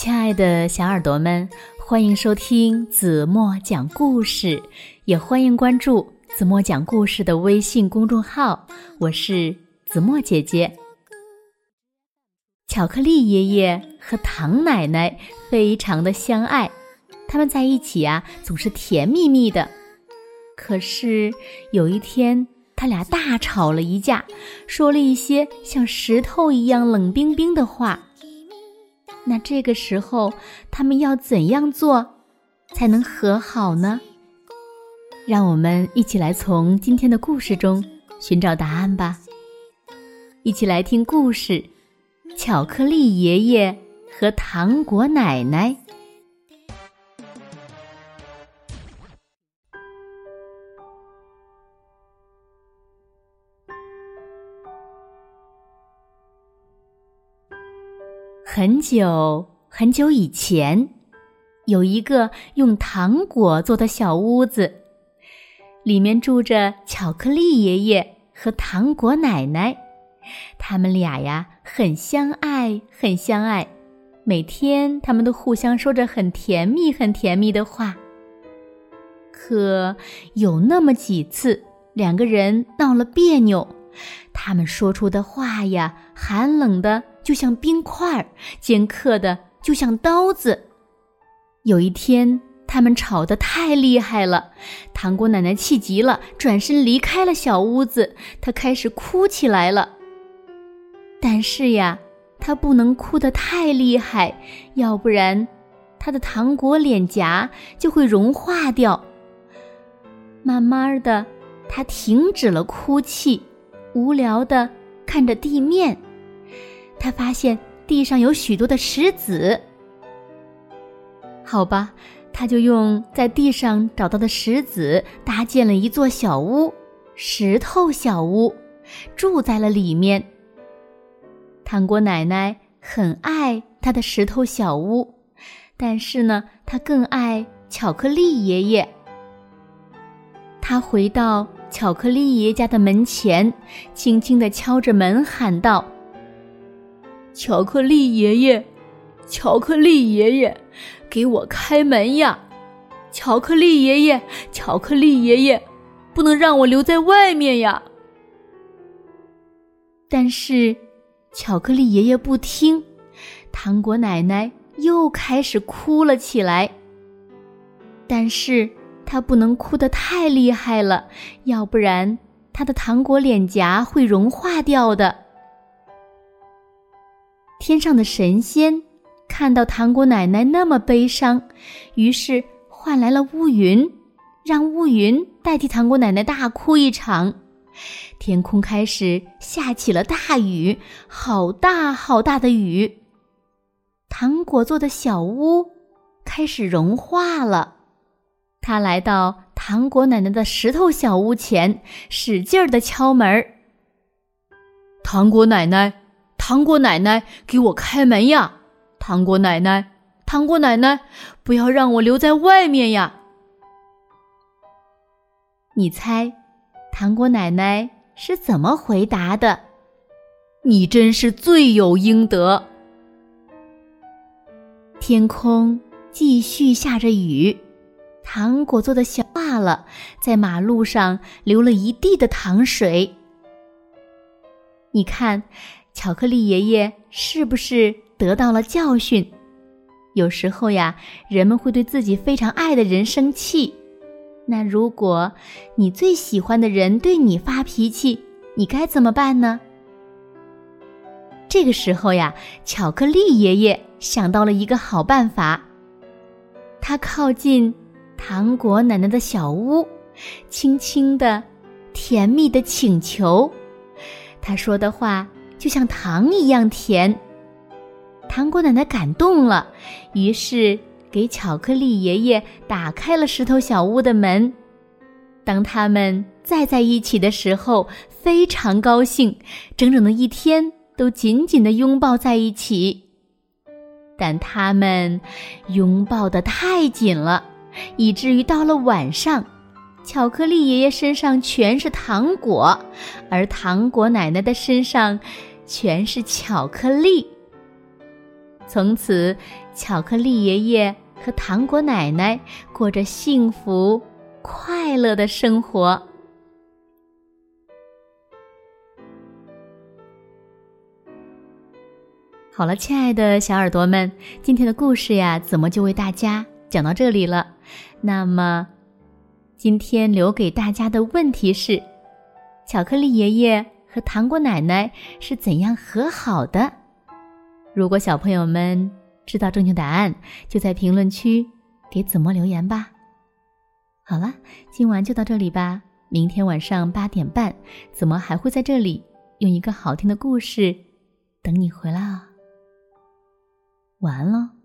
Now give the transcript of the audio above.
亲爱的小耳朵们，欢迎收听子墨讲故事，也欢迎关注子墨讲故事的微信公众号。我是子墨姐姐。巧克力爷爷和糖奶奶非常的相爱，他们在一起呀总是甜蜜蜜的。可是有一天，他俩大吵了一架，说了一些像石头一样冷冰冰的话。那这个时候，他们要怎样做才能和好呢？让我们一起来从今天的故事中寻找答案吧。一起来听故事：巧克力爷爷和糖果奶奶。很久很久以前，有一个用糖果做的小屋子，里面住着巧克力爷爷和糖果奶奶。他们俩呀，很相爱，很相爱。每天，他们都互相说着很甜蜜、很甜蜜的话。可有那么几次，两个人闹了别扭，他们说出的话呀，寒冷的。就像冰块儿，尖刻的就像刀子。有一天，他们吵得太厉害了，糖果奶奶气急了，转身离开了小屋子。她开始哭起来了。但是呀，她不能哭得太厉害，要不然，她的糖果脸颊就会融化掉。慢慢的，她停止了哭泣，无聊的看着地面。他发现地上有许多的石子。好吧，他就用在地上找到的石子搭建了一座小屋——石头小屋，住在了里面。糖果奶奶很爱她的石头小屋，但是呢，她更爱巧克力爷爷。他回到巧克力爷爷家的门前，轻轻地敲着门，喊道。巧克力爷爷，巧克力爷爷，给我开门呀！巧克力爷爷，巧克力爷爷，不能让我留在外面呀！但是，巧克力爷爷不听，糖果奶奶又开始哭了起来。但是，她不能哭得太厉害了，要不然她的糖果脸颊会融化掉的。天上的神仙看到糖果奶奶那么悲伤，于是换来了乌云，让乌云代替糖果奶奶大哭一场。天空开始下起了大雨，好大好大的雨。糖果做的小屋开始融化了。他来到糖果奶奶的石头小屋前，使劲儿的敲门。糖果奶奶。糖果奶奶，给我开门呀！糖果奶奶，糖果奶奶，不要让我留在外面呀！你猜，糖果奶奶是怎么回答的？你真是罪有应得。天空继续下着雨，糖果做的小化了，在马路上流了一地的糖水。你看。巧克力爷爷是不是得到了教训？有时候呀，人们会对自己非常爱的人生气。那如果你最喜欢的人对你发脾气，你该怎么办呢？这个时候呀，巧克力爷爷想到了一个好办法。他靠近糖果奶奶的小屋，轻轻的、甜蜜的请求。他说的话。就像糖一样甜，糖果奶奶感动了，于是给巧克力爷爷打开了石头小屋的门。当他们再在一起的时候，非常高兴，整整的一天都紧紧的拥抱在一起。但他们拥抱的太紧了，以至于到了晚上。巧克力爷爷身上全是糖果，而糖果奶奶的身上全是巧克力。从此，巧克力爷爷和糖果奶奶过着幸福快乐的生活。好了，亲爱的小耳朵们，今天的故事呀，怎么就为大家讲到这里了？那么，今天留给大家的问题是：巧克力爷爷和糖果奶奶是怎样和好的？如果小朋友们知道正确答案，就在评论区给子墨留言吧。好了，今晚就到这里吧。明天晚上八点半，子墨还会在这里用一个好听的故事等你回来哦。完了。遥